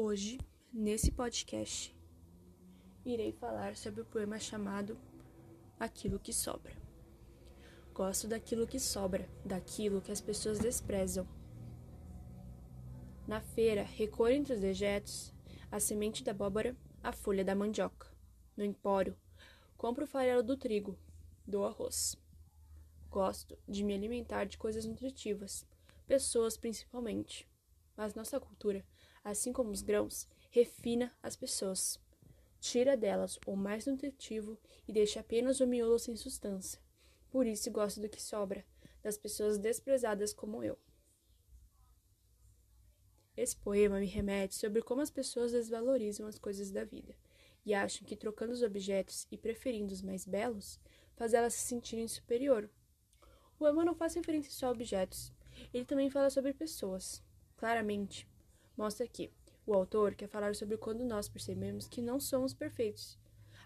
Hoje, nesse podcast, irei falar sobre o poema chamado Aquilo que Sobra. Gosto daquilo que sobra, daquilo que as pessoas desprezam. Na feira, recolho entre os dejetos a semente da abóbora, a folha da mandioca. No empório, compro o farelo do trigo, do arroz. Gosto de me alimentar de coisas nutritivas, pessoas principalmente. Mas nossa cultura assim como os grãos, refina as pessoas. Tira delas o mais nutritivo e deixa apenas o miolo sem substância. Por isso gosto do que sobra, das pessoas desprezadas como eu. Esse poema me remete sobre como as pessoas desvalorizam as coisas da vida e acham que trocando os objetos e preferindo os mais belos, faz elas se sentirem superior. O poema não faz referência só a objetos, ele também fala sobre pessoas. Claramente, mostra que o autor quer falar sobre quando nós percebemos que não somos perfeitos.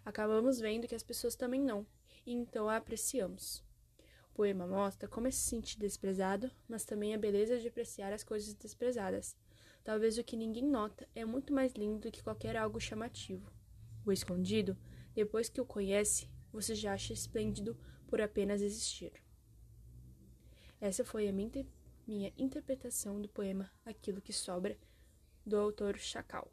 Acabamos vendo que as pessoas também não, e então a apreciamos. O poema mostra como é se sentir desprezado, mas também a beleza de apreciar as coisas desprezadas. Talvez o que ninguém nota é muito mais lindo do que qualquer algo chamativo. O escondido, depois que o conhece, você já acha esplêndido por apenas existir. Essa foi a minha, minha interpretação do poema Aquilo que Sobra do autor Chacal.